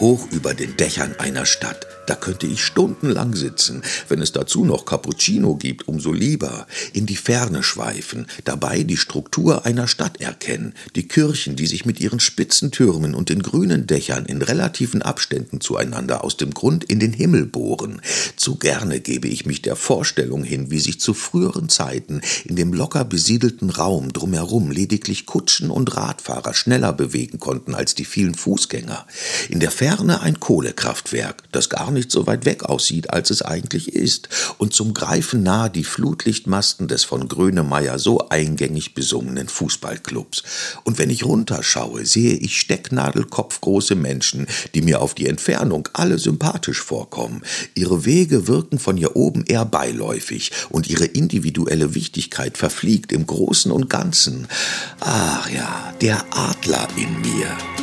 Hoch über den Dächern einer Stadt da könnte ich stundenlang sitzen, wenn es dazu noch Cappuccino gibt, umso lieber, in die Ferne schweifen, dabei die Struktur einer Stadt erkennen, die Kirchen, die sich mit ihren spitzen Türmen und den grünen Dächern in relativen Abständen zueinander aus dem Grund in den Himmel bohren. Zu gerne gebe ich mich der Vorstellung hin, wie sich zu früheren Zeiten in dem locker besiedelten Raum drumherum lediglich Kutschen und Radfahrer schneller bewegen konnten als die vielen Fußgänger. In der ein Kohlekraftwerk, das gar nicht so weit weg aussieht, als es eigentlich ist, und zum Greifen nah die Flutlichtmasten des von Grönemeyer so eingängig besungenen Fußballclubs. Und wenn ich runterschaue, sehe ich stecknadelkopfgroße Menschen, die mir auf die Entfernung alle sympathisch vorkommen. Ihre Wege wirken von hier oben eher beiläufig und ihre individuelle Wichtigkeit verfliegt im Großen und Ganzen. Ach ja, der Adler in mir.